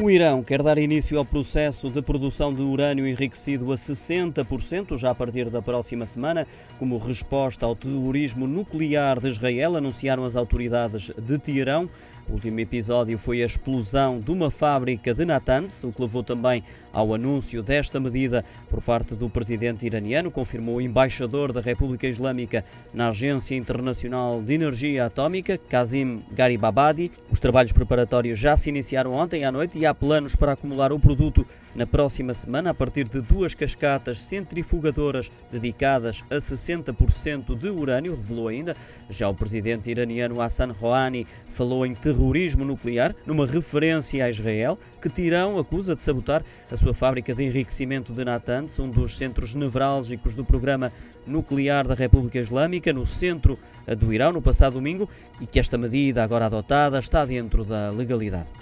O Irão quer dar início ao processo de produção de urânio enriquecido a 60% já a partir da próxima semana, como resposta ao terrorismo nuclear de Israel, anunciaram as autoridades de Teherão. O último episódio foi a explosão de uma fábrica de Natanz, o que levou também ao anúncio desta medida por parte do presidente iraniano, confirmou o embaixador da República Islâmica na Agência Internacional de Energia Atómica, Kazim Garibabadi. Os trabalhos preparatórios já se iniciaram ontem à noite e planos para acumular o produto na próxima semana a partir de duas cascatas centrifugadoras dedicadas a 60% de urânio, revelou ainda. Já o presidente iraniano Hassan Rouhani falou em terrorismo nuclear, numa referência a Israel, que Tirão acusa de sabotar a sua fábrica de enriquecimento de Natanz, um dos centros nevrálgicos do programa nuclear da República Islâmica, no centro do Irão, no passado domingo, e que esta medida agora adotada está dentro da legalidade.